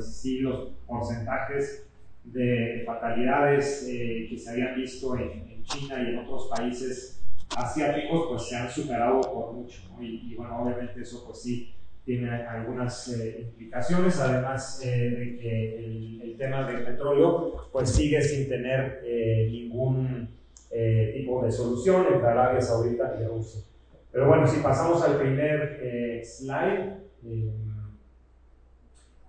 pues sí los porcentajes de fatalidades eh, que se habían visto en, China y en otros países asiáticos pues se han superado por mucho y, bueno obviamente eso pues sí tiene algunas eh, implicaciones además eh, de que el, el, tema del petróleo pues sigue sin tener ningún tipo de solución entre Arabia Saudita y Rusia. Pero bueno si pasamos al primer slide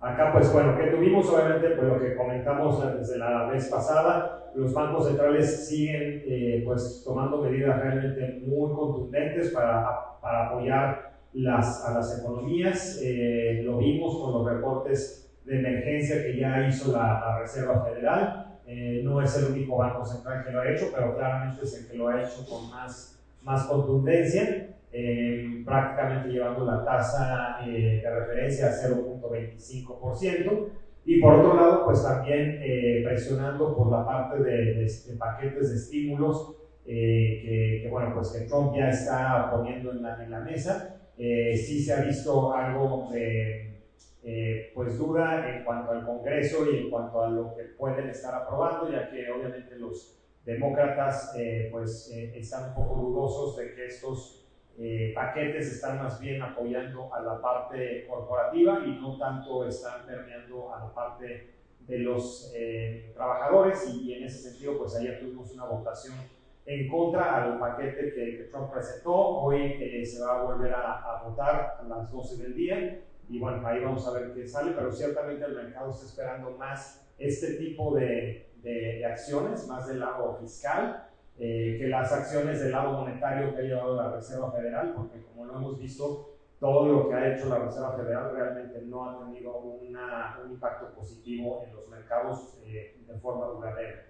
Acá, pues bueno, que tuvimos obviamente pues lo que comentamos desde la vez pasada, los bancos centrales siguen eh, pues tomando medidas realmente muy contundentes para, para apoyar las, a las economías. Eh, lo vimos con los reportes de emergencia que ya hizo la, Reserva Federal. Eh, no es el único banco central que lo ha hecho, pero claramente es el que lo ha hecho con más, más contundencia. Eh, prácticamente llevando la tasa eh, de referencia a 0.25%. Y por otro lado, pues también eh, presionando por la parte de, paquetes de estímulos que, bueno, pues que Trump ya está poniendo en la, en la mesa. sí se ha visto algo de pues duda en cuanto al Congreso y en cuanto a lo que pueden estar aprobando, ya que obviamente los demócratas pues están un poco dudosos de que estos eh, paquetes están más bien apoyando a la parte corporativa y no tanto están permeando a la parte de los eh, trabajadores. Y, en ese sentido pues ayer tuvimos una votación en contra al paquete que, Trump presentó, hoy eh, se va a volver a, votar a las 12 del día. Y bueno, ahí vamos a ver qué sale, pero ciertamente el mercado está esperando más este tipo de, de acciones, más del lado fiscal, eh, que las acciones del lado monetario que ha llevado la Reserva Federal, porque como lo hemos visto, todo lo que ha hecho la Reserva Federal realmente no ha tenido una, un impacto positivo en los mercados eh, de forma duradera.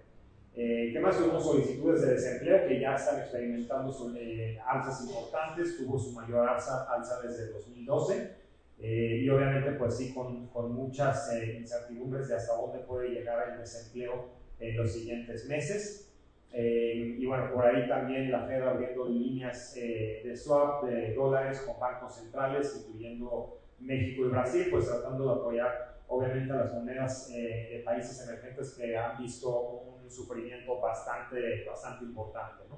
Eh, ¿Qué más? Tuvimos solicitudes de desempleo que ya están experimentando sobre, alzas importantes, tuvo su mayor alza, alza desde 2012 y obviamente pues sí con, con muchas incertidumbres de hasta dónde puede llegar el desempleo en los siguientes meses. Eh, y bueno, por ahí también la Fed abriendo líneas eh, de swap de dólares con bancos centrales, incluyendo México y Brasil, pues tratando de apoyar obviamente a las monedas eh, de países emergentes que han visto un sufrimiento bastante, bastante importante. ¿no?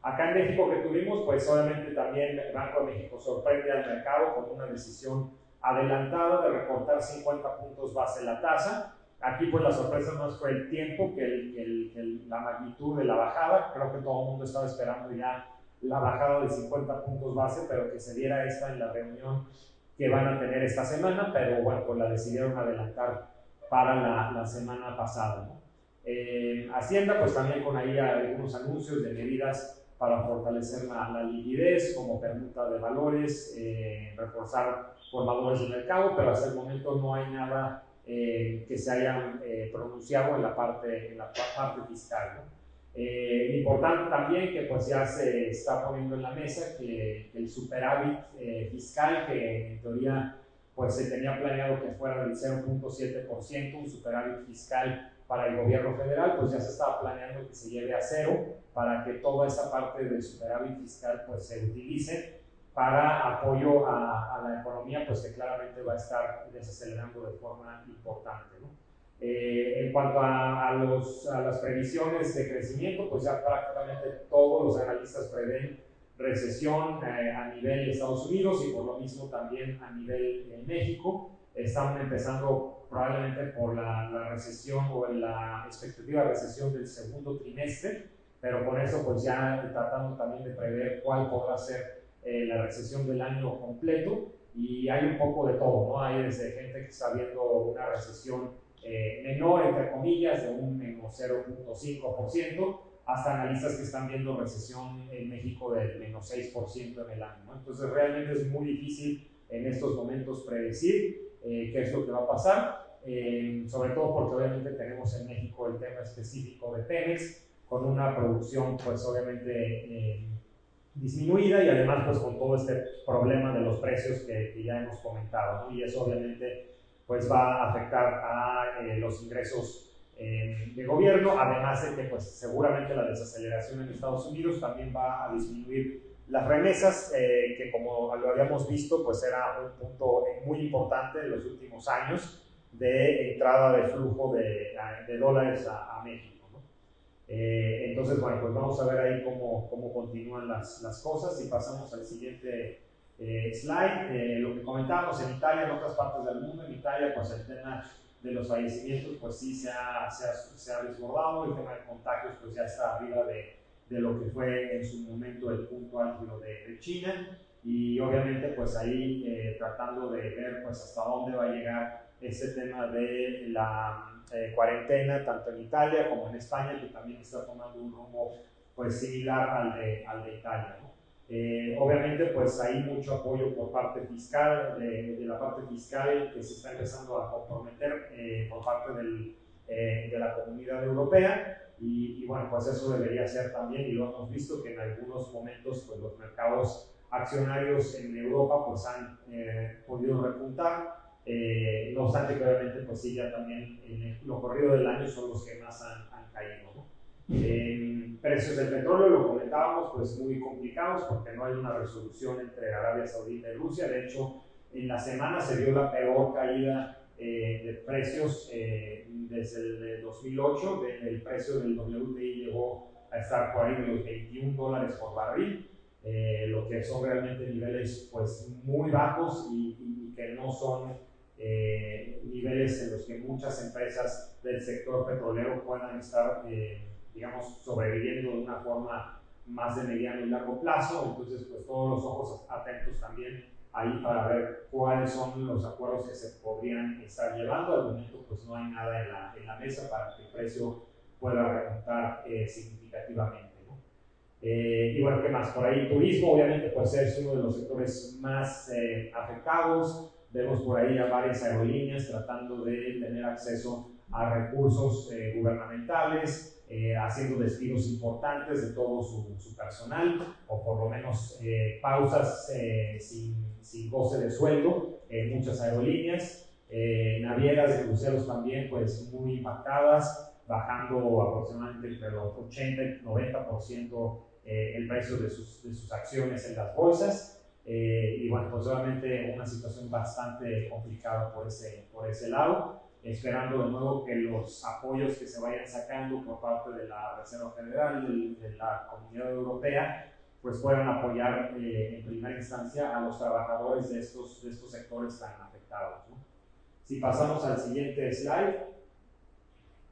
Acá en México que tuvimos, pues obviamente también el Banco de México sorprende al mercado con una decisión adelantada de recortar 50 puntos base la tasa Aquí pues la sorpresa más fue el tiempo que, el, la magnitud de la bajada. Creo que todo el mundo estaba esperando ya la bajada de 50 puntos base, pero que se diera esta en la reunión que van a tener esta semana, pero bueno, pues la decidieron adelantar para la, la semana pasada. Eh, Hacienda pues también con ahí algunos anuncios de medidas para fortalecer la, la liquidez, como permuta de valores, eh, reforzar formadores de mercado, pero hasta el momento no hay nada eh, que se hayan eh, pronunciado en la parte, en la parte fiscal. Eh, importante también que pues ya se está poniendo en la mesa que, el superávit fiscal, que en teoría pues se tenía planeado que fuera del 0.7%, un superávit fiscal para el gobierno federal, pues ya se estaba planeando que se lleve a cero para que toda esa parte del superávit fiscal pues se utilice para apoyo a, la economía, pues que claramente va a estar desacelerando de forma importante. ¿no? Eh, en cuanto a, los, a, las previsiones de crecimiento, pues ya prácticamente todos los analistas prevén recesión eh, a nivel Estados Unidos y por lo mismo también a nivel en México. Están empezando probablemente por la, la, recesión o la expectativa de recesión del segundo trimestre, pero con eso pues ya tratando también de prever cuál podrá ser eh, la recesión del año completo y hay un poco de todo, ¿no? Hay desde gente que está viendo una recesión eh, menor, entre comillas, de un menos 0.5%, hasta analistas que están viendo recesión en México del menos 6% en el año, ¿no? Entonces realmente es muy difícil en estos momentos predecir eh, qué es lo que va a pasar, sobre todo porque obviamente tenemos en México el tema específico de Pemex, con una producción pues obviamente disminuida y además pues con todo este problema de los precios que, ya hemos comentado, y eso obviamente pues va a afectar a eh, los ingresos eh, de gobierno, además de que pues seguramente la desaceleración en Estados Unidos también va a disminuir las remesas, eh, que como lo habíamos visto pues era un punto muy importante en los últimos años, de entrada de flujo de, de dólares a, México. Eh, entonces, bueno, pues vamos a ver ahí cómo, cómo continúan las, las cosas y pasamos al siguiente eh, slide. Eh, lo que comentábamos en Italia, en otras partes del mundo, en Italia, pues el tema de los fallecimientos, pues sí se ha, se ha, se ha desbordado, el tema de contagios, pues ya está arriba de, de lo que fue en su momento el punto álgido de, de China y obviamente pues ahí eh, tratando de ver pues hasta dónde va a llegar ese tema de la eh, cuarentena tanto en Italia como en España que también está tomando un rumbo pues similar al de, al de Italia. Eh, obviamente pues hay mucho apoyo por parte fiscal, de, de, la parte fiscal que se está empezando a comprometer por parte del, de la comunidad europea y, y, bueno pues eso debería ser también y lo hemos visto que en algunos momentos pues los mercados accionarios en Europa pues han eh, podido repuntar, eh, no obstante que pues sí ya también en lo corrido del año son los que más han, caído. precios del petróleo, lo comentábamos, pues muy complicados porque no hay una resolución entre Arabia Saudita y Rusia, de hecho en la semana se dio la peor caída eh, de precios desde el 2008, el precio del WTI llegó a estar por ahí los 21 dólares por barril, eh, lo que son realmente niveles pues muy bajos y, que no son eh, niveles en los que muchas empresas del sector petrolero puedan estar, eh, digamos, sobreviviendo de una forma más de mediano y largo plazo. Entonces, pues todos los ojos atentos también ahí para ver cuáles son los acuerdos que se podrían estar llevando. Al momento, pues no hay nada en la, en la mesa para que el precio pueda remontar significativamente. Eh, bueno, ¿qué más? Por ahí turismo, obviamente, pues es uno de los sectores más eh, afectados. Vemos por ahí a varias aerolíneas tratando de tener acceso a recursos eh, gubernamentales, haciendo despidos importantes de todo su, su personal, o por lo menos pausas sin, sin, goce de sueldo en muchas aerolíneas. navieras de cruceros también, pues muy impactadas, bajando aproximadamente entre los 80 y 90% eh, el precio de sus, de sus, acciones en las bolsas. Eh, y bueno, pues obviamente una situación bastante complicada por ese, por ese lado, esperando de nuevo que los apoyos que se vayan sacando por parte de la Reserva Federal, de, de la Comunidad Europea, pues puedan apoyar eh, en primera instancia a los trabajadores de estos, de estos sectores tan afectados. Si pasamos al siguiente slide.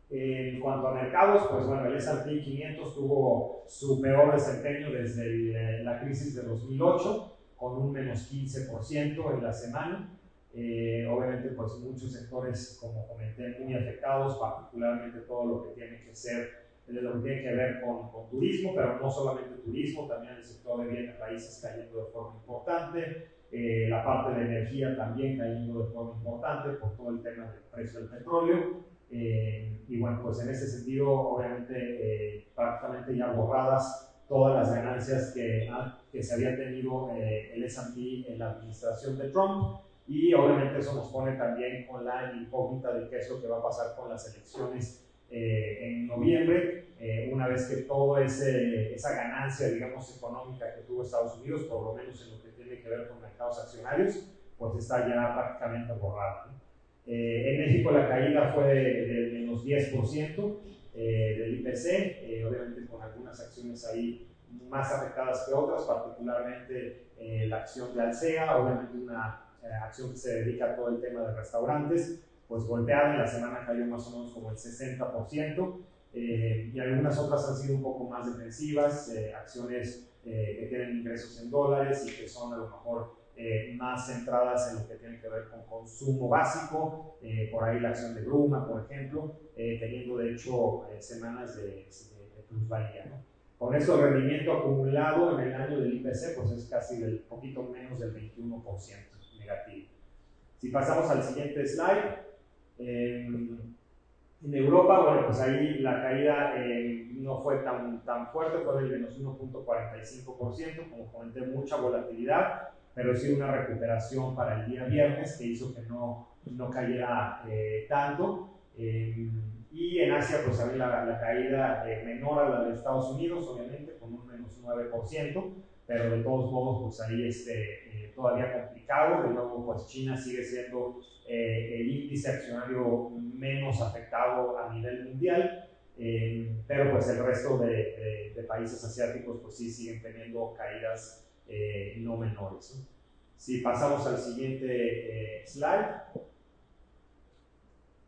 En cuanto a mercados, pues bueno, el S&P 500 tuvo su peor desempeño desde la crisis de 2008, con un menos 15% en la semana. Eh, obviamente, pues muchos sectores, como comenté, muy afectados, particularmente todo lo que tiene que ser, lo que tiene que ver con, con turismo, pero no solamente turismo, también el sector de bienes raíces cayendo de forma importante, eh, la parte de energía también cayendo de forma importante por todo el tema del precio del petróleo. Eh, y bueno, pues en ese sentido, obviamente, eh, prácticamente ya borradas todas las ganancias que, que se había tenido eh, el S&P en la administración de Trump. Y obviamente eso nos pone también con la incógnita de qué es lo que va a pasar con las elecciones en noviembre, una vez que toda esa ganancia, digamos, económica que tuvo Estados Unidos, por lo menos en lo que tiene que ver con mercados accionarios, pues está ya prácticamente borrada. Eh, en México la caída fue del de menos 10% eh, del IPC, eh, obviamente con algunas acciones ahí más afectadas que otras, particularmente la acción de Alsea, obviamente una acción que se dedica a todo el tema de restaurantes, pues golpeada en la semana cayó más o menos como el 60%, y algunas otras han sido un poco más defensivas, acciones que tienen ingresos en dólares y que son a lo mejor eh, más centradas en lo que tiene que ver con consumo básico, eh, por ahí la acción de Bruma, por ejemplo, eh, teniendo de hecho semanas de, de, plusvalía. ¿no? Con eso el rendimiento acumulado en el año del IPC pues es casi del poquito menos del 21% negativo. Si pasamos al siguiente slide, en Europa, bueno, pues ahí la caída no fue tan, tan fuerte, fue del menos 1.45%, como comenté, mucha volatilidad pero sí una recuperación para el día viernes que hizo que no, no cayera eh, tanto. Eh, y en Asia, pues también la, la caída eh, menor a la de Estados Unidos, obviamente, con un menos 9%, pero de todos modos, pues ahí este, todavía complicado. De nuevo, pues China sigue siendo el índice accionario menos afectado a nivel mundial, pero pues el resto de, de, países asiáticos pues sí siguen teniendo caídas no menores. Si pasamos al siguiente slide.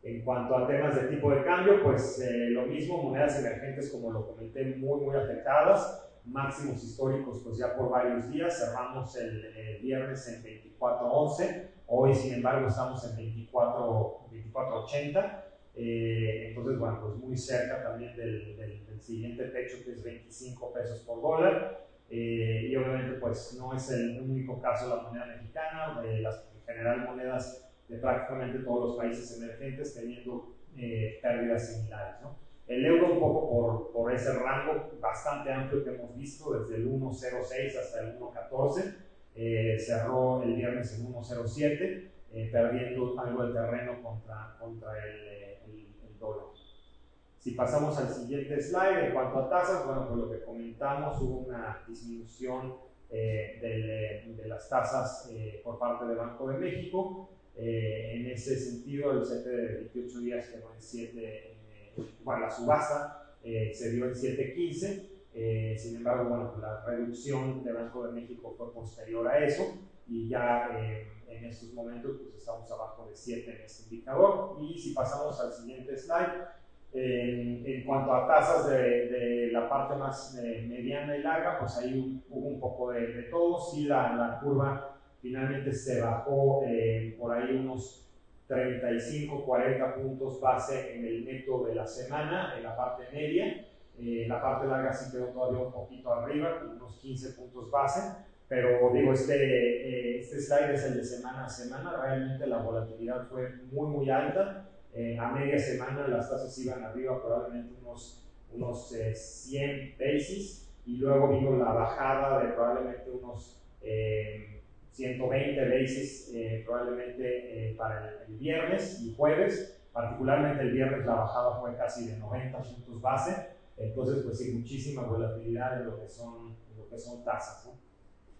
En cuanto a temas de tipo de cambio, pues eh, lo mismo, monedas emergentes como lo comenté, muy, muy afectadas, máximos históricos pues ya por varios días, cerramos el, viernes en 24.11, hoy sin embargo estamos en 24.80, eh, entonces bueno, pues muy cerca también del, del, siguiente techo que es 25 pesos por dólar, eh, y obviamente pues no es el único caso la moneda mexicana, de las en general monedas de prácticamente todos los países emergentes teniendo eh, pérdidas similares. ¿no? El euro un poco por, por, ese rango bastante amplio que hemos visto, desde el 1.06 hasta el 1.14, eh, cerró el viernes en 1.07, eh, perdiendo algo de terreno contra, contra el, el, el, dólar. Si pasamos al siguiente slide, en cuanto a tasas, bueno, pues lo que comentamos, hubo una disminución de, de, las tasas por parte del Banco de México, eh, en ese sentido, el CP de 28 días quedó en 7, eh, bueno, la subasta eh, se dio en 7.15, sin embargo, bueno, la reducción de Banco de México fue posterior a eso y ya en estos momentos pues estamos abajo de 7 en este indicador. Y si pasamos al siguiente slide, en cuanto a tasas de, de la parte más mediana y larga, pues ahí hubo un poco de, de todo. Sí, la, la curva finalmente se bajó eh, por ahí unos 35, 40 puntos base en el neto de la semana, en la parte media. Eh, la parte larga sí quedó todavía un poquito arriba, unos 15 puntos base, pero digo, este, eh, este slide es el de semana a semana, realmente la volatilidad fue muy, muy alta. a media semana las tasas iban arriba probablemente unos, unos 100 basis y luego vino la bajada de probablemente unos 120 basis eh, probablemente eh, para el, viernes y jueves, particularmente el viernes la bajada fue casi de 90 puntos base, entonces pues sí, muchísima volatilidad en lo que son, lo que son tasas.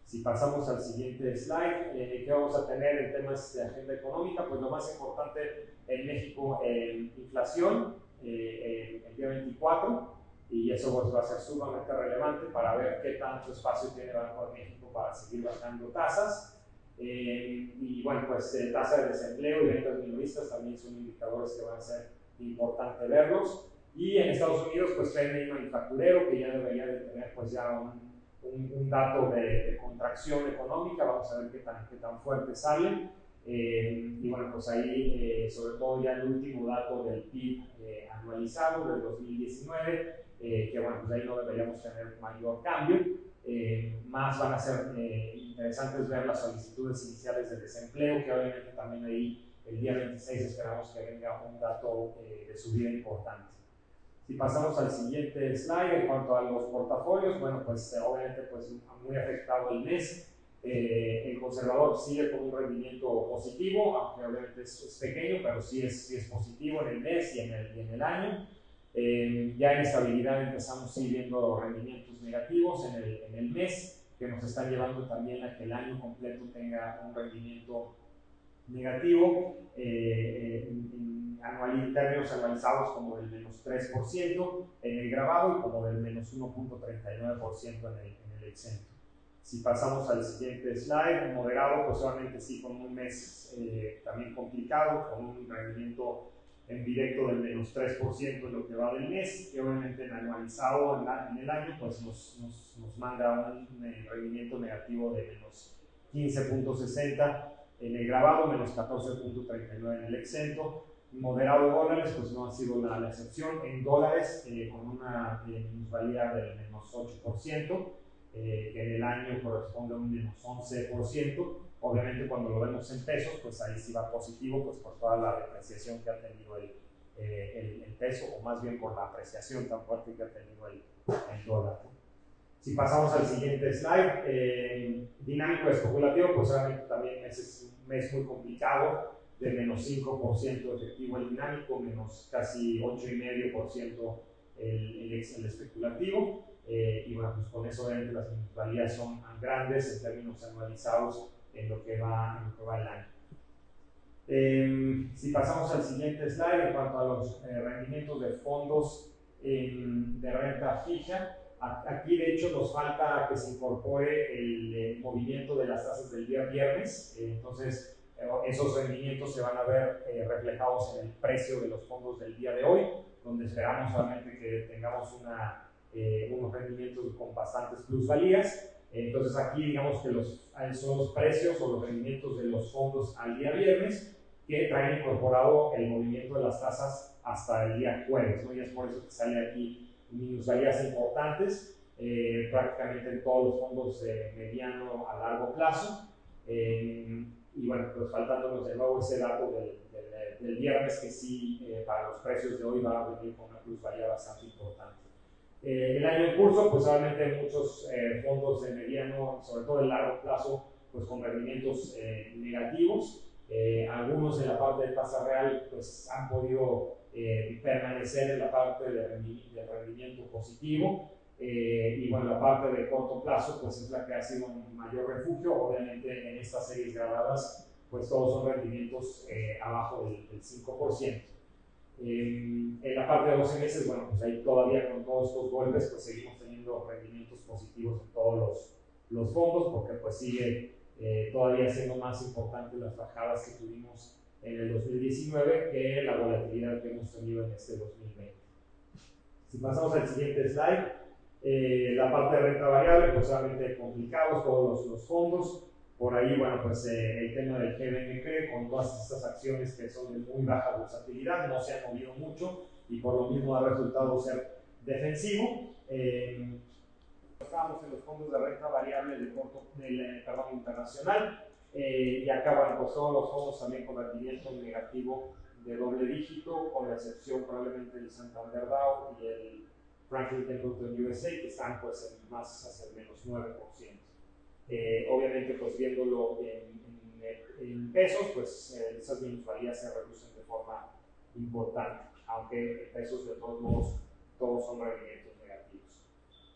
Si pasamos al siguiente slide, eh, ¿qué vamos a tener en temas de agenda económica? Pues lo más importante en México, inflación, el día 24, y eso pues, va a ser sumamente relevante para ver qué tanto espacio tiene Banco de México para seguir bajando tasas. Eh, y bueno, pues eh, tasa de desempleo y ventas minoristas también son indicadores que van a ser importante verlos. Y en Estados Unidos, pues PMI manufacturero, que ya debería de tener pues ya un, un, dato de, contracción económica, vamos a ver qué tan, qué tan fuerte sale. Eh, y bueno, pues ahí, sobre todo ya el último dato del PIB anualizado del 2019, eh, que bueno, pues ahí no deberíamos tener mayor cambio. Eh, más van a ser eh, interesantes ver las solicitudes iniciales de desempleo, que obviamente también ahí el día 26 esperamos que venga un dato de subida importante. Si pasamos al siguiente slide, en cuanto a los portafolios, bueno, pues obviamente pues muy afectado el mes. el conservador sigue con un rendimiento positivo, aunque obviamente es, pequeño, pero sí es, sí es positivo en el mes y en el, y en el año. Eh, ya en estabilidad empezamos ir viendo rendimientos negativos en el, en el, mes, que nos están llevando también a que el año completo tenga un rendimiento negativo, eh, en, en, términos anualizados como del menos 3% en el grabado y como del menos 1.39% en el, en el exento. Si pasamos al siguiente slide, moderado, pues solamente sí con un mes eh, también complicado, con un rendimiento en directo del menos 3% en lo que va del mes, que obviamente en anualizado en, el año pues nos, nos, nos manda un, eh, rendimiento negativo de menos 15.60 en el grabado, menos 14.39 en el exento. Moderado dólares, pues no ha sido la, la excepción. En dólares, eh, con una minusvalía del menos 8%, eh, que en el año corresponde a un menos 11%. Obviamente cuando lo vemos en pesos, pues ahí sí va positivo, pues por toda la depreciación que ha tenido el, eh, el, peso, o más bien por la apreciación tan fuerte que ha tenido el, el dólar. Si pasamos al siguiente slide, eh, dinámico especulativo, pues obviamente también es un mes muy complicado, de menos 5% efectivo el dinámico, menos casi 8,5% el, el, el especulativo. Eh, y bueno, pues con eso obviamente las minusvalías son grandes en términos anualizados en lo que va, en lo que va el año. Em, si pasamos al siguiente slide en cuanto a los eh, rendimientos de fondos de renta fija, aquí de hecho nos falta que se incorpore el, eh, movimiento de las tasas del día viernes, entonces esos rendimientos se van a ver reflejados en el precio de los fondos del día de hoy, donde esperamos solamente que tengamos una eh, unos rendimientos con bastantes plusvalías. Entonces aquí digamos que los, son los precios o los rendimientos de los fondos al día viernes que traen incorporado el movimiento de las tasas hasta el día jueves. ¿no? Y es por eso que sale aquí minusvalías importantes eh, prácticamente en todos los fondos de mediano a largo plazo. Eh, y bueno, pues faltándonos de nuevo ese dato del, del, viernes que sí para los precios de hoy va a venir con una plusvalía bastante importante. Eh, el año en curso, pues obviamente muchos eh, fondos de mediano, sobre todo de largo plazo, pues con rendimientos eh, negativos. algunos en la parte de tasa real, pues han podido permanecer en la parte de rendimiento positivo. y bueno, la parte de corto plazo, pues es la que ha sido un mayor refugio. Obviamente en estas series grabadas, pues todos son rendimientos abajo del, del 5% en la parte de 12 meses, bueno, pues ahí todavía con todos estos golpes, pues seguimos teniendo rendimientos positivos en todos los, los fondos, porque pues sigue eh, todavía siendo más importante las bajadas que tuvimos en el 2019 que la volatilidad que hemos tenido en este 2020. Si pasamos al siguiente slide, eh, la parte de renta variable, pues obviamente complicados todos los, los fondos, por ahí, bueno, pues eh, el tema del GBMP con todas estas acciones que son de muy baja versatilidad, no se han movido mucho y por lo mismo ha resultado ser defensivo. Eh, estamos en los fondos de renta variable del, corto, del perdón, internacional eh, y acaban pues, todos los fondos también con rendimiento negativo de doble dígito, con la excepción probablemente del Santander Dow y el Franklin Templeton USA, que están pues en más hacia el menos 9%. Eh, obviamente, pues viéndolo en, pesos, pues eh, esas minusvalías se reducen de forma importante, aunque en pesos de todos modos todos son rendimientos negativos.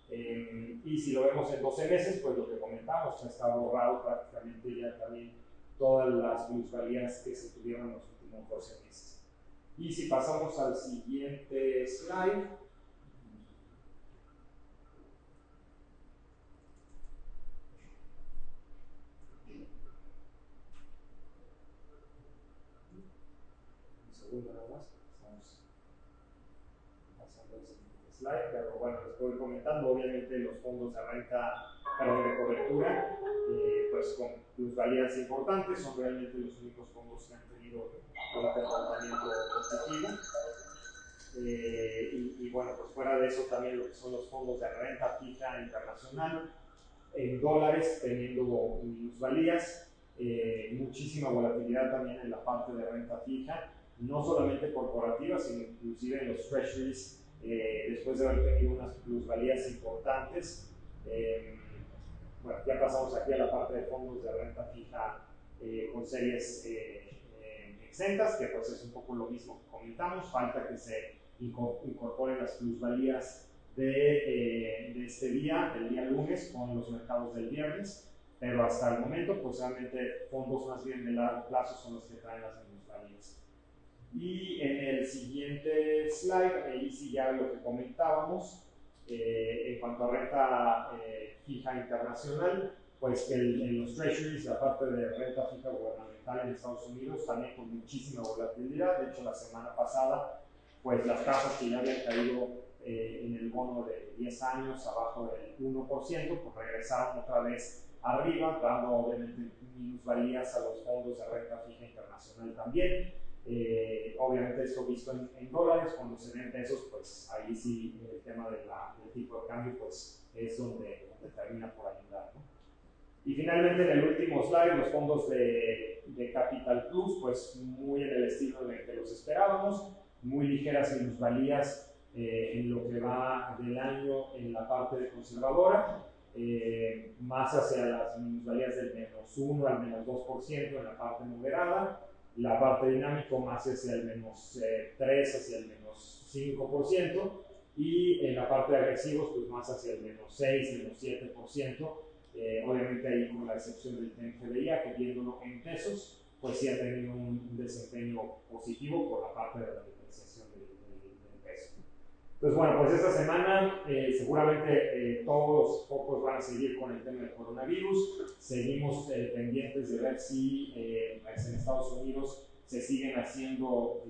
Eh, y si lo vemos en 12 meses, pues lo que comentamos, está borrado prácticamente ya también todas las minusvalías que se tuvieron en los últimos 12 meses. Y si pasamos al siguiente slide, pero bueno, les voy comentando, obviamente los fondos de renta, perdón, de cobertura, eh, pues con plusvalías importantes, son realmente los únicos fondos que han tenido un comportamiento positivo. Eh, y, bueno, pues fuera de eso también lo que son los fondos de renta fija internacional, en dólares teniendo minusvalías, eh, muchísima volatilidad también en la parte de renta fija, no solamente corporativa, sino inclusive en los treasuries eh, después de haber tenido unas plusvalías importantes. Eh, bueno, ya pasamos aquí a la parte de fondos de renta fija eh, con series exentas, que pues es un poco lo mismo que comentamos, falta que se incorporen las plusvalías de, de, este día, del día lunes, con los mercados del viernes, pero hasta el momento, pues realmente fondos más bien de largo plazo son los que traen las plusvalías. Y en el siguiente slide, ahí sí ya lo que comentábamos, eh, en cuanto a renta eh, fija internacional, pues que en los treasuries, la parte de renta fija gubernamental en Estados Unidos, también con muchísima volatilidad. De hecho, la semana pasada, pues las tasas que ya habían caído eh, en el bono de 10 años abajo del 1%, pues regresaron otra vez arriba, dando obviamente minusvalías a los fondos de renta fija internacional también. Eh, obviamente esto visto en, dólares, cuando se ven pesos, pues ahí sí el tema de la, del tipo de cambio pues es donde, termina por ayudar. Y finalmente en el último slide, los fondos de, de Capital Plus, pues muy en el estilo de que los esperábamos, muy ligeras minusvalías eh, en lo que va del año en la parte de conservadora, eh, más hacia las minusvalías del menos 1 al menos 2% en la parte moderada, la parte dinámico más hacia el menos 3, eh, hacia el menos 5%, y en la parte de agresivos, pues más hacia el menos 6, menos 7%. Eh, obviamente ahí con la excepción del TNFDIA, que viéndolo en pesos, pues sí ha tenido un, desempeño positivo por la parte de la. Entonces, bueno, pues esta semana eh, seguramente eh, todos los focos van a seguir con el tema del coronavirus. Seguimos pendientes de ver si en Estados Unidos se siguen haciendo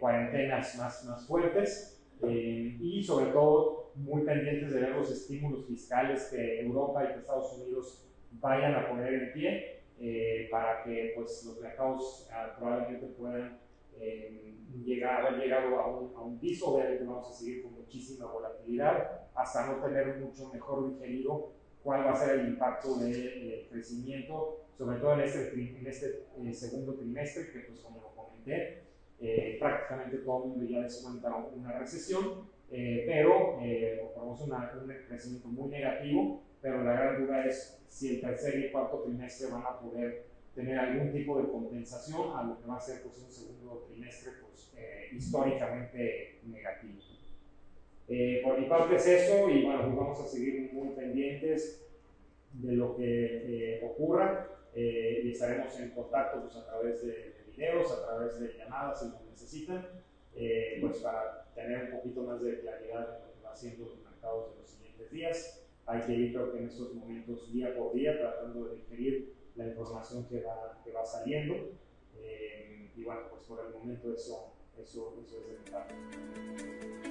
cuarentenas más, más fuertes. Eh, y sobre todo muy pendientes de ver los estímulos fiscales que Europa y Estados Unidos vayan a poner en pie eh, para que pues, los mercados ah, probablemente puedan eh, llegar, haber llegado a un, a un, piso. Obviamente vamos a seguir con muchísima volatilidad hasta no tener mucho mejor digerido cuál va a ser el impacto del crecimiento, sobre todo en este, en este segundo trimestre, que pues como lo comenté, eh, prácticamente todo el mundo ya descuenta una recesión, eh, pero eh, un crecimiento muy negativo, pero la gran duda es si el tercer y cuarto trimestre van a poder tener algún tipo de compensación a lo que va a ser pues, un segundo trimestre pues, eh, históricamente negativo. por mi parte es eso y bueno, pues vamos a seguir muy pendientes de lo que ocurra y estaremos en contacto pues, a través de videos, a través de llamadas si lo necesitan, eh, pues para tener un poquito más de claridad en lo que va haciendo los mercados de los siguientes días. Hay que ir, creo que en estos momentos, día por día, tratando de digerir la información que va, que va saliendo. Eh, y bueno, pues por el momento eso, eso, eso es de mi.